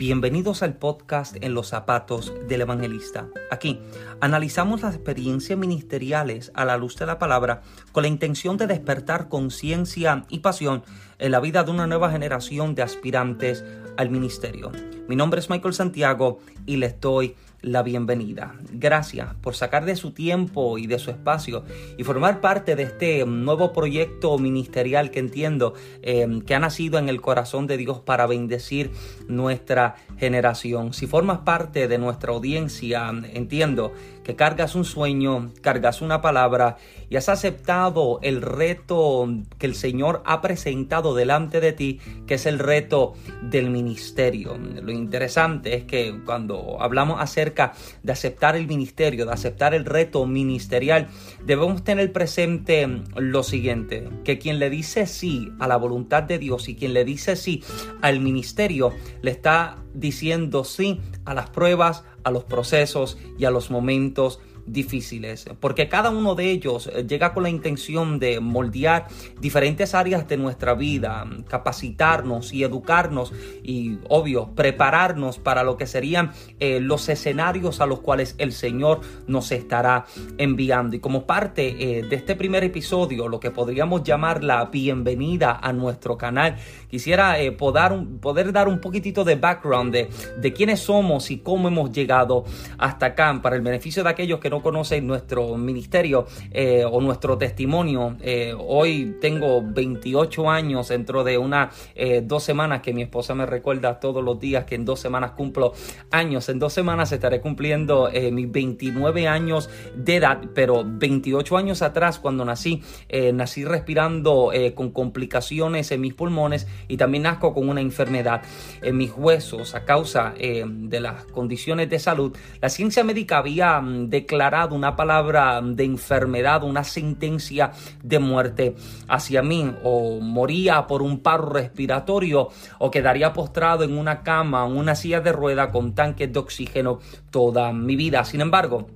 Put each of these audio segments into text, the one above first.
Bienvenidos al podcast En los zapatos del evangelista. Aquí analizamos las experiencias ministeriales a la luz de la palabra con la intención de despertar conciencia y pasión en la vida de una nueva generación de aspirantes al ministerio. Mi nombre es Michael Santiago y les doy la bienvenida. Gracias por sacar de su tiempo y de su espacio y formar parte de este nuevo proyecto ministerial que entiendo eh, que ha nacido en el corazón de Dios para bendecir nuestra generación. Si formas parte de nuestra audiencia, entiendo cargas un sueño, cargas una palabra y has aceptado el reto que el Señor ha presentado delante de ti, que es el reto del ministerio. Lo interesante es que cuando hablamos acerca de aceptar el ministerio, de aceptar el reto ministerial, debemos tener presente lo siguiente, que quien le dice sí a la voluntad de Dios y quien le dice sí al ministerio, le está diciendo sí a las pruebas, a los procesos y a los momentos difíciles, porque cada uno de ellos eh, llega con la intención de moldear diferentes áreas de nuestra vida, capacitarnos y educarnos y, obvio, prepararnos para lo que serían eh, los escenarios a los cuales el Señor nos estará enviando. Y como parte eh, de este primer episodio, lo que podríamos llamar la bienvenida a nuestro canal, quisiera poder, poder, dar un poquitito de background de, de quiénes somos y cómo hemos llegado hasta acá, para el beneficio de aquellos que no conocen nuestro ministerio eh, o nuestro testimonio, eh, hoy tengo 28 años dentro de unas eh, dos semanas que mi esposa me recuerda todos los días que en dos semanas cumplo años. En dos semanas estaré cumpliendo mis 29 años de edad, pero 28 años atrás cuando nací, nací respirando con complicaciones en mis pulmones y también nazco con una enfermedad en mis huesos a causa de las condiciones de salud. La ciencia médica había mm, una palabra de enfermedad, una sentencia de muerte hacia mí. O moría por un paro respiratorio o quedaría postrado en una cama, en una silla de rueda con tanques de oxígeno toda mi vida. Sin embargo,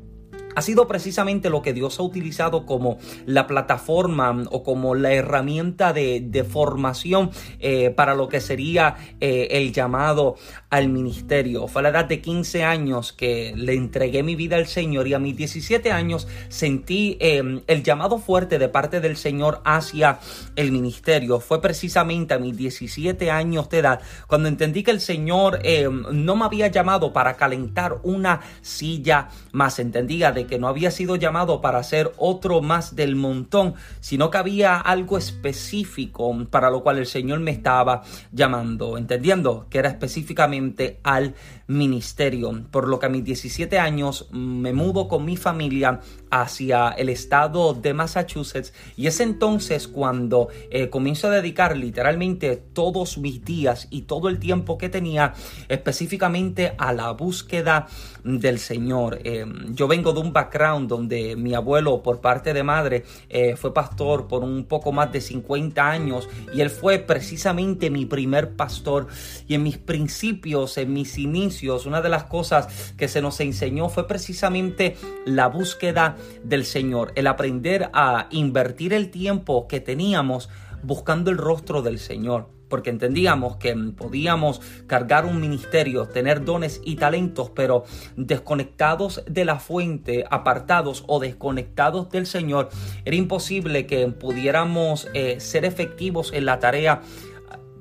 ha sido precisamente lo que Dios ha utilizado como la plataforma o como la herramienta de, formación eh, para lo que sería eh, el llamado al ministerio. Fue a la edad de 15 años que le entregué mi vida al Señor y a mis 17 años sentí em, el llamado fuerte de parte del Señor hacia el ministerio. Fue precisamente a mis 17 años de edad cuando entendí que el Señor em, no me había llamado para calentar una silla más. Entendía de que no había sido llamado para ser otro más del montón, sino que había algo específico para lo cual el Señor me estaba llamando, entendiendo que era específicamente al ministerio. Por lo que a mis 17 años me mudo con mi familia hacia el estado de Massachusetts y es entonces cuando eh, comienzo a dedicar literalmente todos mis días y todo el tiempo que tenía específicamente a la búsqueda del Señor. Eh, yo vengo de un background donde mi abuelo por parte de madre eh, fue pastor por un poco más de 50 años y él fue precisamente mi primer pastor y en mis principios, en mis inicios, una de las cosas que se nos enseñó fue precisamente la búsqueda del Señor, el aprender a invertir el tiempo que teníamos buscando el rostro del Señor porque entendíamos que podíamos cargar un ministerio, tener dones y talentos, pero desconectados de la fuente, apartados o desconectados del Señor, era imposible que pudiéramos eh, ser efectivos en la tarea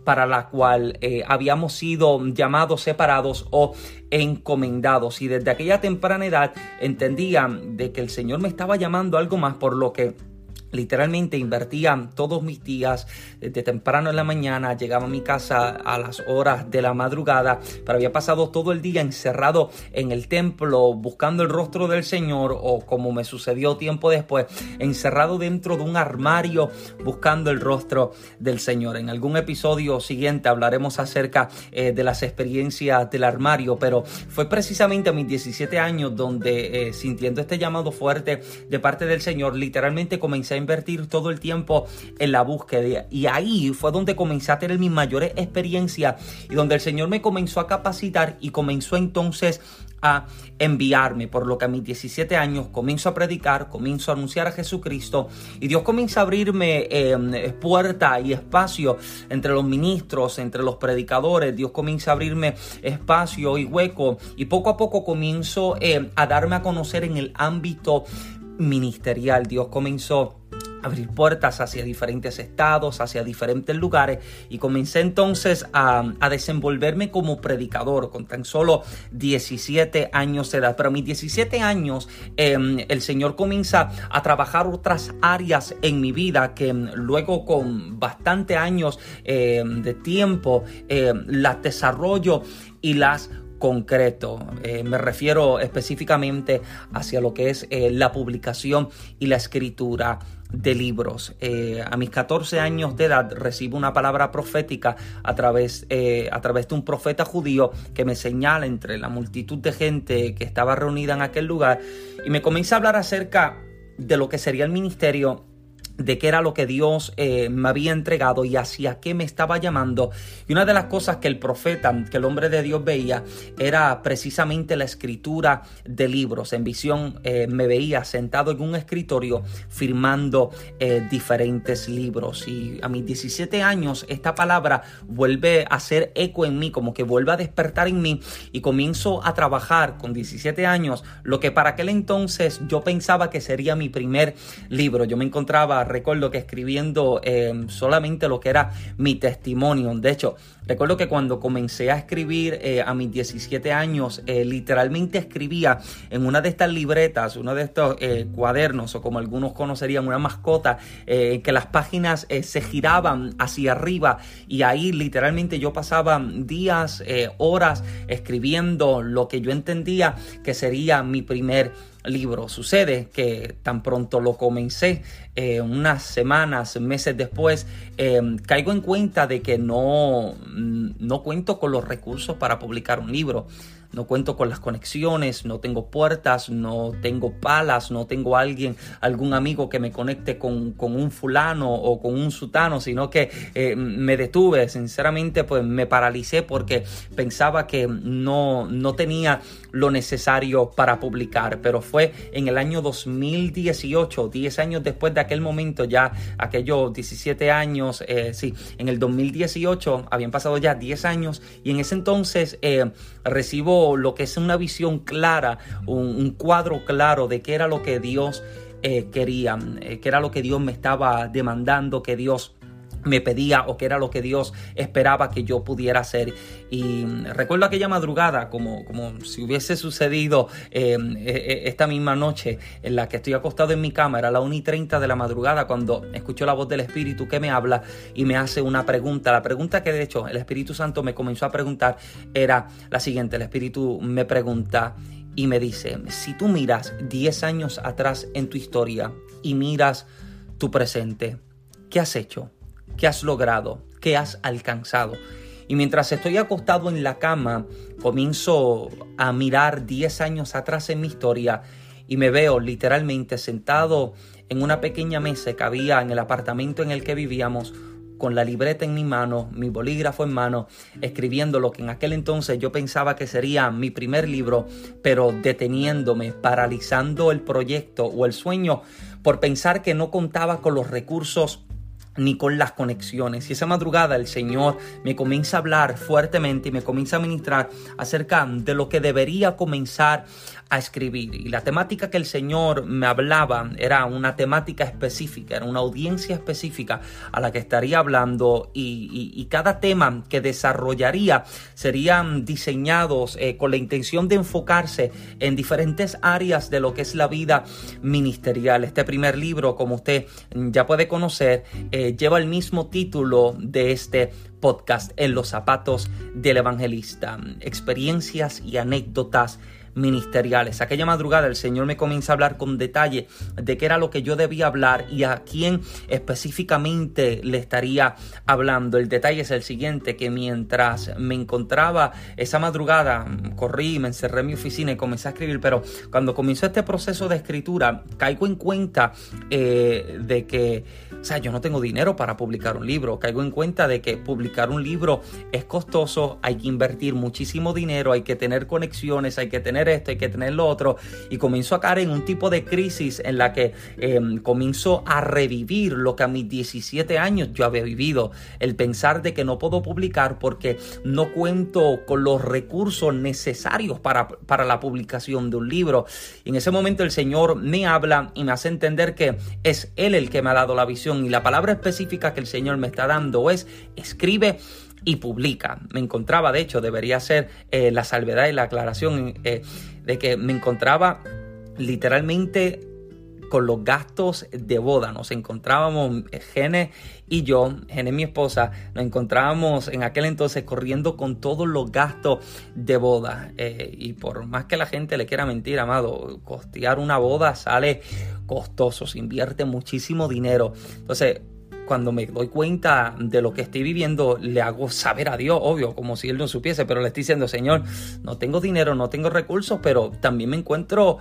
para la cual eh, habíamos sido llamados, separados o encomendados. Y desde aquella temprana edad entendía de que el Señor me estaba llamando algo más por lo que Literalmente invertía todos mis días de temprano en la mañana, llegaba a mi casa a las horas de la madrugada, pero había pasado todo el día encerrado en el templo buscando el rostro del Señor o como me sucedió tiempo después, encerrado dentro de un armario buscando el rostro del Señor. En algún episodio siguiente hablaremos acerca eh, de las experiencias del armario, pero fue precisamente a mis 17 años donde eh, sintiendo este llamado fuerte de parte del Señor, literalmente comencé a invertir todo el tiempo en la búsqueda. Y ahí fue donde comencé a tener mis mayores experiencias y donde el Señor me comenzó a capacitar y comenzó entonces a enviarme, por lo que a mis 17 años comienzo a predicar, comienzo a anunciar a Jesucristo y Dios comienza a abrirme eh, puerta y espacio entre los ministros, entre los predicadores, Dios comienza a abrirme espacio y hueco y poco a poco comienzo eh, a darme a conocer en el ámbito ministerial. Dios comenzó abrir puertas hacia diferentes estados, hacia diferentes lugares y comencé entonces a, desenvolverme como predicador con tan solo 17 años de edad. Pero a mis 17 años em, el Señor comienza a trabajar otras áreas en mi vida que em, luego con bastante años em, de tiempo las desarrollo y las concreto. Eh, me refiero específicamente hacia lo que es eh, la publicación y la escritura de libros. Eh, a mis 14 años de edad recibo una palabra profética a través, a través de un profeta judío que me señala entre la multitud de gente que estaba reunida en aquel lugar y me comienza a hablar acerca de lo que sería el ministerio de qué era lo que Dios eh, me había entregado y hacia qué me estaba llamando. Y una de las cosas que el profeta, que el hombre de Dios veía, era precisamente la escritura de libros. En visión eh, me veía sentado en un escritorio firmando eh, diferentes libros. Y a mis 17 años esta palabra vuelve a hacer eco en mí, como que vuelve a despertar en mí y comienzo a trabajar con 17 años lo que para aquel entonces yo pensaba que sería mi primer libro. Yo me encontraba recuerdo que escribiendo em, solamente lo que era mi testimonio. De hecho, recuerdo que cuando comencé a escribir eh, a mis 17 años, eh, literalmente escribía en una de estas libretas, uno de estos eh, cuadernos, o como algunos conocerían, una mascota, que las páginas se giraban hacia arriba y ahí literalmente yo pasaba días, horas escribiendo lo que yo entendía que sería mi primer libro. Sucede que tan pronto lo comencé, eh, unas semanas, meses después, eh, caigo en cuenta de que no, no cuento con los recursos para publicar un libro no cuento con las conexiones, no tengo puertas, no tengo palas, no tengo alguien, algún amigo que me conecte con, un fulano o con un sutano, sino que eh, me detuve, sinceramente pues me paralicé porque pensaba que no, no tenía lo necesario para publicar, pero fue en el año 2018, 10 años después de aquel momento, ya aquellos 17 años, eh, sí, en el 2018 habían pasado ya 10 años y en ese entonces eh, recibo lo que es una visión clara, un, cuadro claro de qué era lo que Dios eh, quería, eh, qué era lo que Dios me estaba demandando, que Dios me pedía o que era lo que Dios esperaba que yo pudiera hacer. Y recuerdo aquella madrugada como, como si hubiese sucedido eh, e, e, esta misma noche en la que estoy acostado en mi cama, era la 1 y 30 de la madrugada cuando escucho la voz del Espíritu que me habla y me hace una pregunta. La pregunta que de hecho el Espíritu Santo me comenzó a preguntar era la siguiente. El Espíritu me pregunta y me dice, si tú miras 10 años atrás en tu historia y miras tu presente, ¿qué has hecho? ¿Qué has logrado? ¿Qué has alcanzado? Y mientras estoy acostado en la cama, comienzo a mirar 10 años atrás en mi historia y me veo literalmente sentado en una pequeña mesa que había en el apartamento en el que vivíamos, con la libreta en mi mano, mi bolígrafo en mano, escribiendo lo que en aquel entonces yo pensaba que sería mi primer libro, pero deteniéndome, paralizando el proyecto o el sueño por pensar que no contaba con los recursos ni con las conexiones. Y esa madrugada el Señor me comienza a hablar fuertemente y me comienza a ministrar acerca de lo que debería comenzar a escribir. Y la temática que el Señor me hablaba era una temática específica, era una audiencia específica a la que estaría hablando y, cada tema que desarrollaría serían diseñados eh, con la intención de enfocarse en diferentes áreas de lo que es la vida ministerial. Este primer libro, como usted ya puede conocer, eh, lleva el mismo título de este podcast, En los zapatos del evangelista, experiencias y anécdotas ministeriales. Aquella madrugada el Señor me comienza a hablar con detalle de qué era lo que yo debía hablar y a quién específicamente le estaría hablando. El detalle es el siguiente, que mientras me encontraba esa madrugada, corrí, me encerré en mi oficina y comencé a escribir, pero cuando comenzó este proceso de escritura, caigo en cuenta eh, de que, o sea, yo no tengo dinero para publicar un libro, caigo en cuenta de que publicar un libro es costoso, hay que invertir muchísimo dinero, hay que tener conexiones, hay que tener esto, hay que tener lo otro, y comienzo a caer en un tipo de crisis en la que eh, comienzo a revivir lo que a mis 17 años yo había vivido, el pensar de que no puedo publicar porque no cuento con los recursos necesarios para, para la publicación de un libro. Y en ese momento el Señor me habla y me hace entender que es Él el que me ha dado la visión y la palabra específica que el Señor me está dando es escribe y publica. Me encontraba, de hecho, debería ser eh, la salvedad y la aclaración eh, de que me encontraba literalmente con los gastos de boda. Nos encontrábamos, Gene y yo, Gene mi esposa, nos encontrábamos en aquel entonces corriendo con todos los gastos de boda. Eh, y por más que la gente le quiera mentir, amado, costear una boda sale costoso, se invierte muchísimo dinero. Entonces, cuando me doy cuenta de lo que estoy viviendo, le hago saber a Dios, obvio, como si Él no supiese, pero le estoy diciendo, Señor, no tengo dinero, no tengo recursos, pero también me encuentro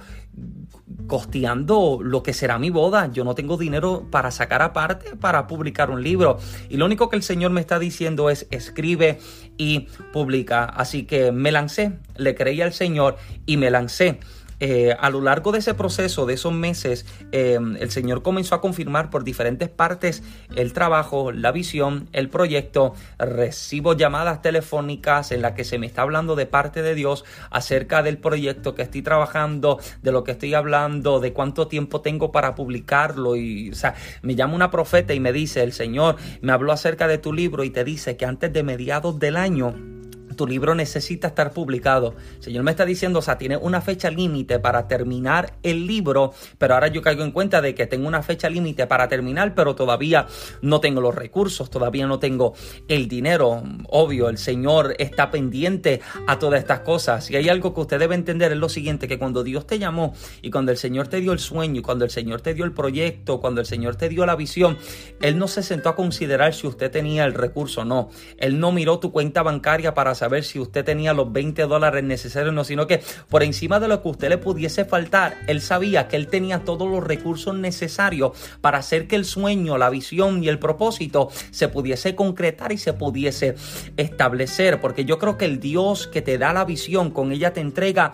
costeando lo que será mi boda. Yo no tengo dinero para sacar aparte para publicar un libro. Y lo único que el Señor me está diciendo es escribe y publica. Así que me lancé, le creí al Señor y me lancé. Eh, a lo largo de ese proceso, de esos meses, eh, el Señor comenzó a confirmar por diferentes partes el trabajo, la visión, el proyecto. Recibo llamadas telefónicas en las que se me está hablando de parte de Dios acerca del proyecto que estoy trabajando, de lo que estoy hablando, de cuánto tiempo tengo para publicarlo. O sea, me llama una profeta y me dice, el Señor me habló acerca de tu libro y te dice que antes de mediados del año, tu libro necesita estar publicado. El Señor me está diciendo, o sea, tiene una fecha límite para terminar el libro, pero ahora yo caigo en cuenta de que tengo una fecha límite para terminar, pero todavía no tengo los recursos, todavía no tengo el dinero. Obvio, el Señor está pendiente a todas estas cosas. Y hay algo que usted debe entender es lo siguiente, que cuando Dios te llamó y cuando el Señor te dio el sueño y cuando el Señor te dio el proyecto, cuando el Señor te dio la visión, Él no se sentó a considerar si usted tenía el recurso, no. Él no miró tu cuenta bancaria para saber si usted tenía los 20 dólares necesarios, no, sino que por encima de lo que usted le pudiese faltar, él sabía que él tenía todos los recursos necesarios para hacer que el sueño, la visión y el propósito se pudiese concretar y se pudiese establecer, porque yo creo que el Dios que te da la visión, con ella te entrega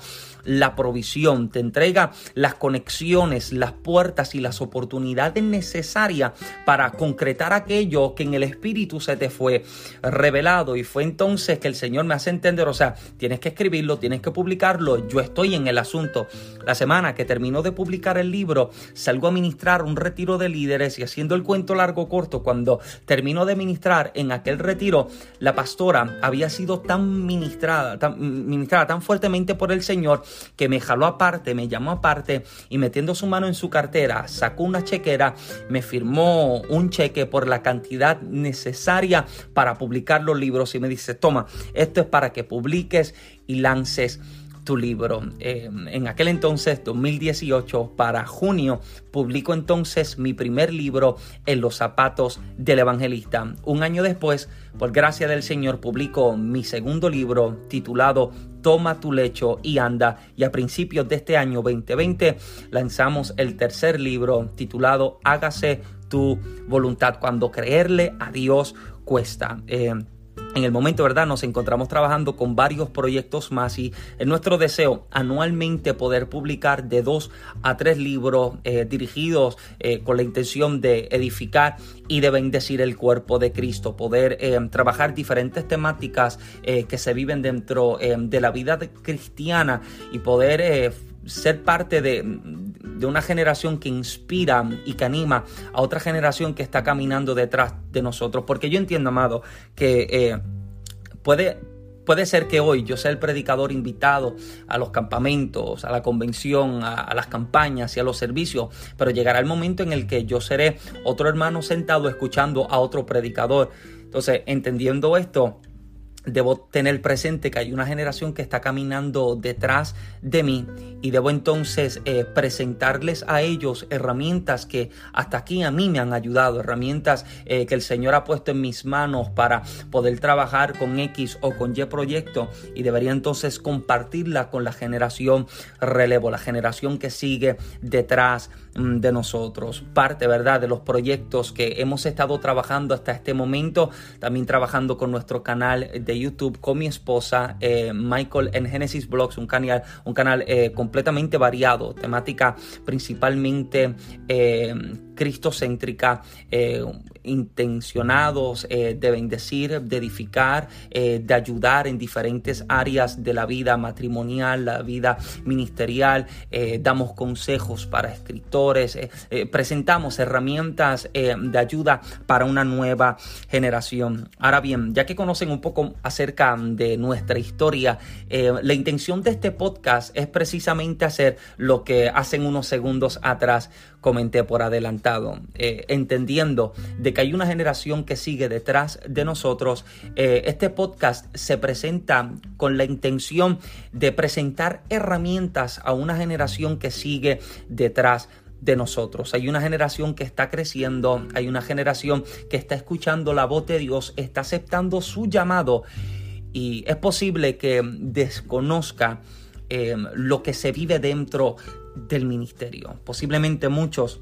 la provisión, te entrega las conexiones, las puertas y las oportunidades necesarias para concretar aquello que en el Espíritu se te fue revelado. Y fue entonces que el Señor me hace entender, o sea, tienes que escribirlo, tienes que publicarlo, yo estoy en el asunto. La semana que terminó de publicar el libro, salgo a ministrar un retiro de líderes y haciendo el cuento largo corto, cuando terminó de ministrar en aquel retiro, la pastora había sido tan ministrada, tan, ministrada tan fuertemente por el Señor que me jaló aparte, me llamó aparte y metiendo su mano en su cartera, sacó una chequera, me firmó un cheque por la cantidad necesaria para publicar los libros y me dice, toma, esto es para que publiques y lances tu libro. Eh, en aquel entonces, 2018, para junio, publico entonces mi primer libro en los zapatos del evangelista. Un año después, por gracia del Señor, publico mi segundo libro titulado Toma tu lecho y anda. Y a principios de este año 2020 lanzamos el tercer libro titulado Hágase tu voluntad. Cuando creerle a Dios cuesta. Eh, en el momento, ¿verdad? Nos encontramos trabajando con varios proyectos más y es nuestro deseo anualmente poder publicar de dos a tres libros eh, dirigidos eh, con la intención de edificar y de bendecir el cuerpo de Cristo, poder eh, trabajar diferentes temáticas que se viven dentro de la vida cristiana y poder ser parte de, de una generación que inspira y que anima a otra generación que está caminando detrás de nosotros. Porque yo entiendo, amado, que eh, puede, puede ser que hoy yo sea el predicador invitado a los campamentos, a la convención, a, las campañas y a los servicios, pero llegará el momento en el que yo seré otro hermano sentado escuchando a otro predicador. Entonces, entendiendo esto, debo tener presente que hay una generación que está caminando detrás de mí y debo entonces eh, presentarles a ellos herramientas que hasta aquí a mí me han ayudado, herramientas eh, que el Señor ha puesto en mis manos para poder trabajar con X o con Y proyecto y debería entonces compartirla con la generación relevo, la generación que sigue detrás de nosotros. Parte, ¿verdad?, de los proyectos que hemos estado trabajando hasta este momento, también trabajando con nuestro canal de YouTube con mi esposa, eh, Michael en Genesis Blogs, un canal, un canal eh, completamente variado, temática principalmente eh, cristocéntrica, eh, intencionados de bendecir, de edificar, de ayudar en diferentes áreas de la vida matrimonial, la vida ministerial, damos consejos para escritores, presentamos herramientas de ayuda para una nueva generación. Ahora bien, ya que conocen un poco acerca de nuestra historia. Eh, la intención de este podcast es precisamente hacer lo que hacen unos segundos atrás comenté por adelantado, eh, entendiendo de que hay una generación que sigue detrás de nosotros. Eh, este podcast se presenta con la intención de presentar herramientas a una generación que sigue detrás de nosotros. Hay una generación que está creciendo, hay una generación que está escuchando la voz de Dios, está aceptando su llamado y es posible que desconozca eh, lo que se vive dentro del ministerio. Posiblemente muchos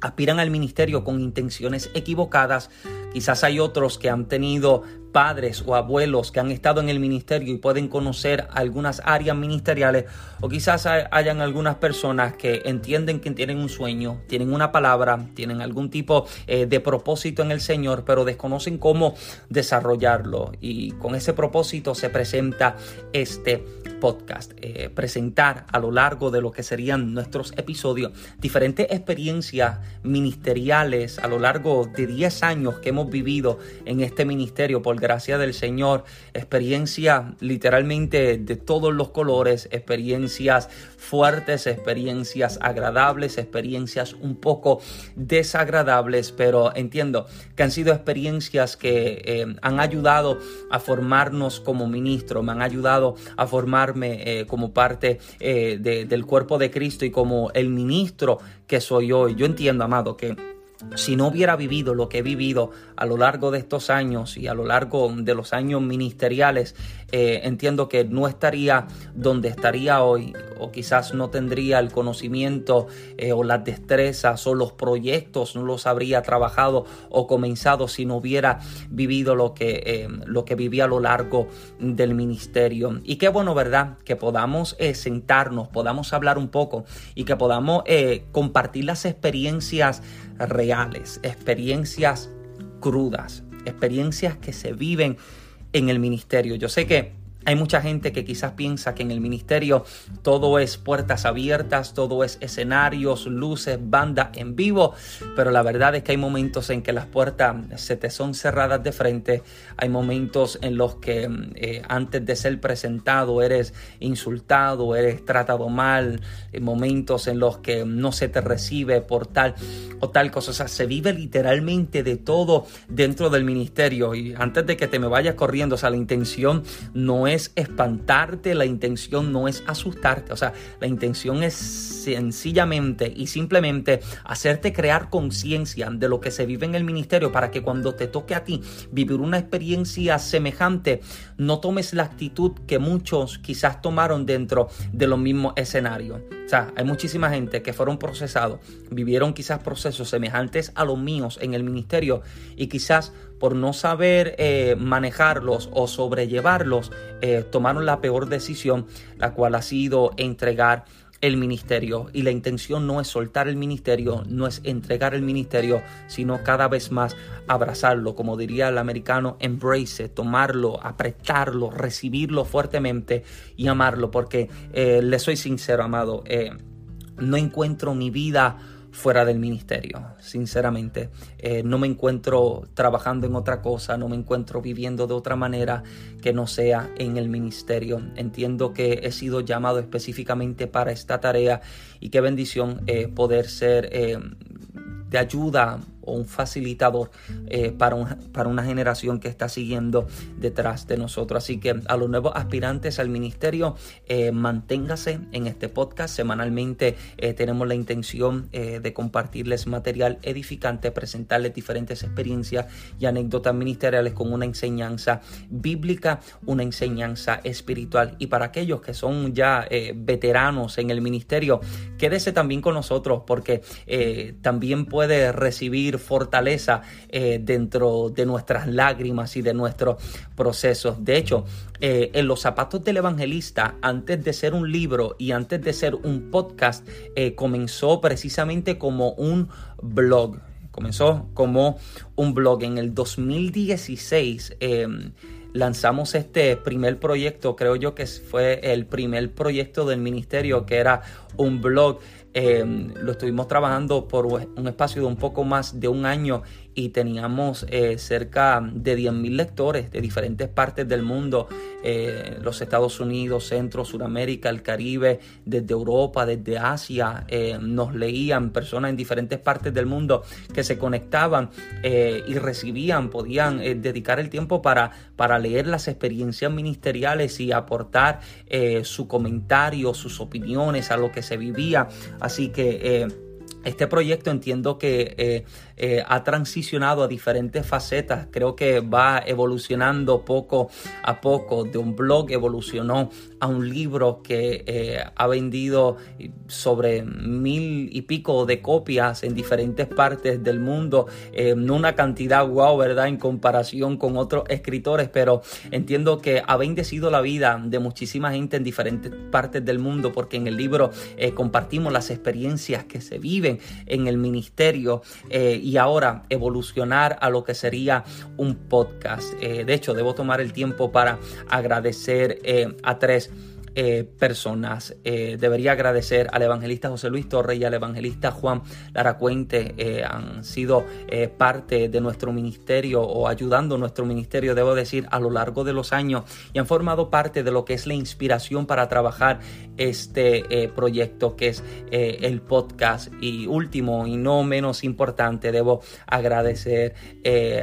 aspiran al ministerio con intenciones equivocadas. Quizás hay otros que han tenido padres o abuelos que han estado en el ministerio y pueden conocer algunas áreas ministeriales o quizás hayan algunas personas que entienden que tienen un sueño, tienen una palabra, tienen algún tipo eh, de propósito en el Señor, pero desconocen cómo desarrollarlo. Y con ese propósito se presenta este podcast, eh, presentar a lo largo de lo que serían nuestros episodios diferentes experiencias ministeriales a lo largo de 10 años que hemos vivido en este ministerio por gracia del Señor, experiencia literalmente de todos los colores, experiencias fuertes, experiencias agradables, experiencias un poco desagradables, pero entiendo que han sido experiencias que eh, han ayudado a formarnos como ministro, me han ayudado a formarme eh, como parte eh, del cuerpo de Cristo y como el ministro que soy hoy. Yo entiendo, amado, que si no hubiera vivido lo que he vivido a lo largo de estos años y a lo largo de los años ministeriales, eh, entiendo que no estaría donde estaría hoy o quizás no tendría el conocimiento eh, o las destrezas o los proyectos, no los habría trabajado o comenzado si no hubiera vivido lo que, eh, lo que viví a lo largo del ministerio. Y qué bueno, ¿verdad? Que podamos sentarnos, podamos hablar un poco y que podamos compartir las experiencias reales, experiencias crudas, experiencias que se viven en el ministerio. Yo sé que hay mucha gente que quizás piensa que en el ministerio todo es puertas abiertas, todo es escenarios, luces, banda en vivo, pero la verdad es que hay momentos en que las puertas se te son cerradas de frente, hay momentos en los que eh, antes de ser presentado eres insultado, eres tratado mal, hay momentos en los que no se te recibe por tal o tal cosa, o sea, se vive literalmente de todo dentro del ministerio. Y antes de que te me vayas corriendo, o sea, la intención no es es espantarte, la intención no es asustarte, o sea, la intención es sencillamente y simplemente hacerte crear conciencia de lo que se vive en el ministerio para que cuando te toque a ti vivir una experiencia semejante, no tomes la actitud que muchos quizás tomaron dentro de los mismos escenarios. O sea, hay muchísima gente que fueron procesados, vivieron quizás procesos semejantes a los míos en el ministerio y quizás por no saber eh, manejarlos o sobrellevarlos, eh, tomaron la peor decisión, la cual ha sido entregar el ministerio. Y la intención no es soltar el ministerio, no es entregar el ministerio, sino cada vez más abrazarlo, como diría el americano, embrace, tomarlo, apretarlo, recibirlo fuertemente y amarlo, porque eh, le soy sincero, amado, no encuentro mi vida fuera del ministerio, sinceramente. Eh, no me encuentro trabajando en otra cosa, no me encuentro viviendo de otra manera que no sea en el ministerio. Entiendo que he sido llamado específicamente para esta tarea y qué bendición eh, poder ser eh, de ayuda un facilitador eh, para, para una generación que está siguiendo detrás de nosotros. Así que a los nuevos aspirantes al ministerio, eh, manténgase en este podcast. Semanalmente eh, tenemos la intención de compartirles material edificante, presentarles diferentes experiencias y anécdotas ministeriales con una enseñanza bíblica, una enseñanza espiritual. Y para aquellos que son ya veteranos en el ministerio, quédese también con nosotros porque también puede recibir fortaleza dentro de nuestras lágrimas y de nuestros procesos. De hecho, eh, en los zapatos del evangelista, antes de ser un libro y antes de ser un podcast, eh, comenzó precisamente como un blog. Comenzó como un blog. En el 2016 em, lanzamos este primer proyecto, creo yo que fue el primer proyecto del ministerio, que era un blog. Em, lo estuvimos trabajando por un espacio de un poco más de un año y teníamos eh, cerca de 10.000 lectores de diferentes partes del mundo, eh, los Estados Unidos, Centro, Suramérica, el Caribe, desde Europa, desde Asia, eh, nos leían personas en diferentes partes del mundo que se conectaban y recibían, podían dedicar el tiempo para, para leer las experiencias ministeriales y aportar su comentario, sus opiniones a lo que se vivía. Así que este proyecto entiendo que eh, ha transicionado a diferentes facetas. Creo que va evolucionando poco a poco. De un blog evolucionó a un libro que eh, ha vendido sobre mil y pico de copias en diferentes partes del mundo. no una cantidad wow, ¿verdad? En comparación con otros escritores, pero entiendo que ha bendecido la vida de muchísima gente en diferentes partes del mundo porque en el libro compartimos las experiencias que se viven en el ministerio eh, y ahora evolucionar a lo que sería un podcast. Eh, de hecho, debo tomar el tiempo para agradecer eh, a tres eh, personas. Eh, debería agradecer al evangelista José Luis Torre y al evangelista Juan Laracuente. Eh, han sido parte de nuestro ministerio o ayudando nuestro ministerio, debo decir, a lo largo de los años y han formado parte de lo que es la inspiración para trabajar este proyecto que es el podcast. Y último y no menos importante, debo agradecer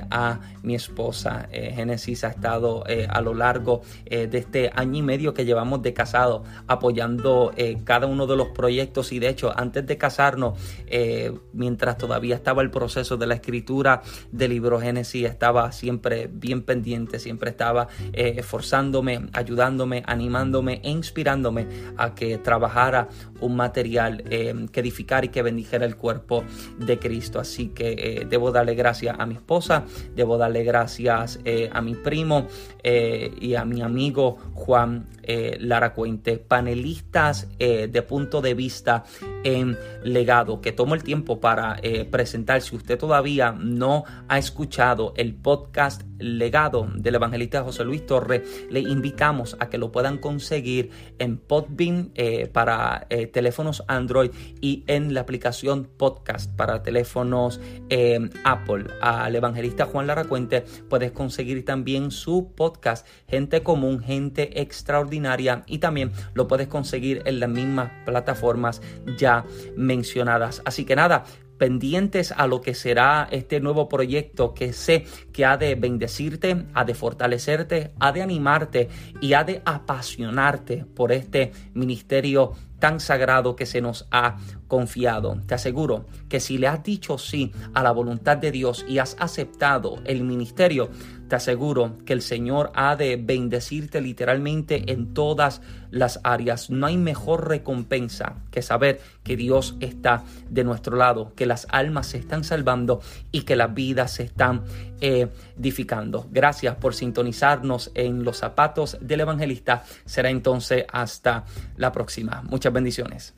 a mi esposa. Génesis ha estado a lo largo de este año y medio que llevamos de casado, apoyando eh, cada uno de los proyectos. Y de hecho antes de casarnos, eh, mientras todavía estaba el proceso de la escritura del libro Génesis, estaba siempre bien pendiente, siempre estaba eh, esforzándome, ayudándome, animándome e inspirándome a que trabajara un material que edificara y que bendijera el cuerpo de Cristo. Así que debo darle gracias a mi esposa, debo darle gracias a mi primo y a mi amigo Juan Lara Cuente, panelistas eh, de punto de vista en legado, que tomo el tiempo para eh, presentar. Si usted todavía no ha escuchado el podcast legado del evangelista José Luis Torre, le invitamos a que lo puedan conseguir en Podbean eh, para teléfonos Android y en la aplicación podcast para teléfonos Apple. Al evangelista Juan Lara Cuente puedes conseguir también su podcast Gente Común, Gente Extraordinaria y también lo puedes conseguir en las mismas plataformas mencionadas. Así que nada, pendientes a lo que será este nuevo proyecto que sé que ha de bendecirte, ha de fortalecerte, ha de animarte y ha de apasionarte por este ministerio tan sagrado que se nos ha confiado. Te aseguro que si le has dicho sí a la voluntad de Dios y has aceptado el ministerio, te aseguro que el Señor ha de bendecirte literalmente en todas las áreas. No hay mejor recompensa que saber que Dios está de nuestro lado, que las almas se están salvando y que las vidas se están edificando. Gracias por sintonizarnos en los zapatos del evangelista. Será entonces hasta la próxima. Muchas bendiciones.